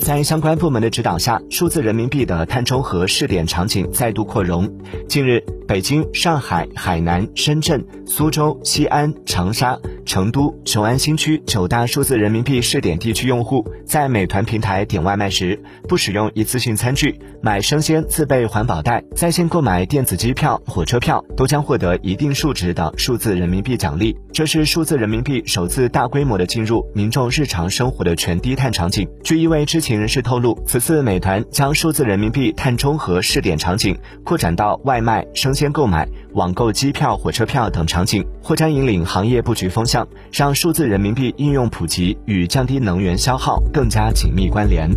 在相关部门的指导下，数字人民币的碳中和试点场景再度扩容。近日，北京、上海、海南、深圳、苏州、西安、长沙、成都、雄安新区九大数字人民币试点地区用户，在美团平台点外卖时，不使用一次性餐具，买生鲜自备环保袋，在线购买电子机票、火车票，都将获得一定数值的数字人民币奖励。这是数字人民币首次大规模的进入民众日常生活的全低碳场景。据一位知情人士透露，此次美团将数字人民币碳中和试点场景扩展到外卖、生鲜购买、网购机票、火车票等场景，或将引领行业布局风向，让数字人民币应用普及与降低能源消耗更加紧密关联。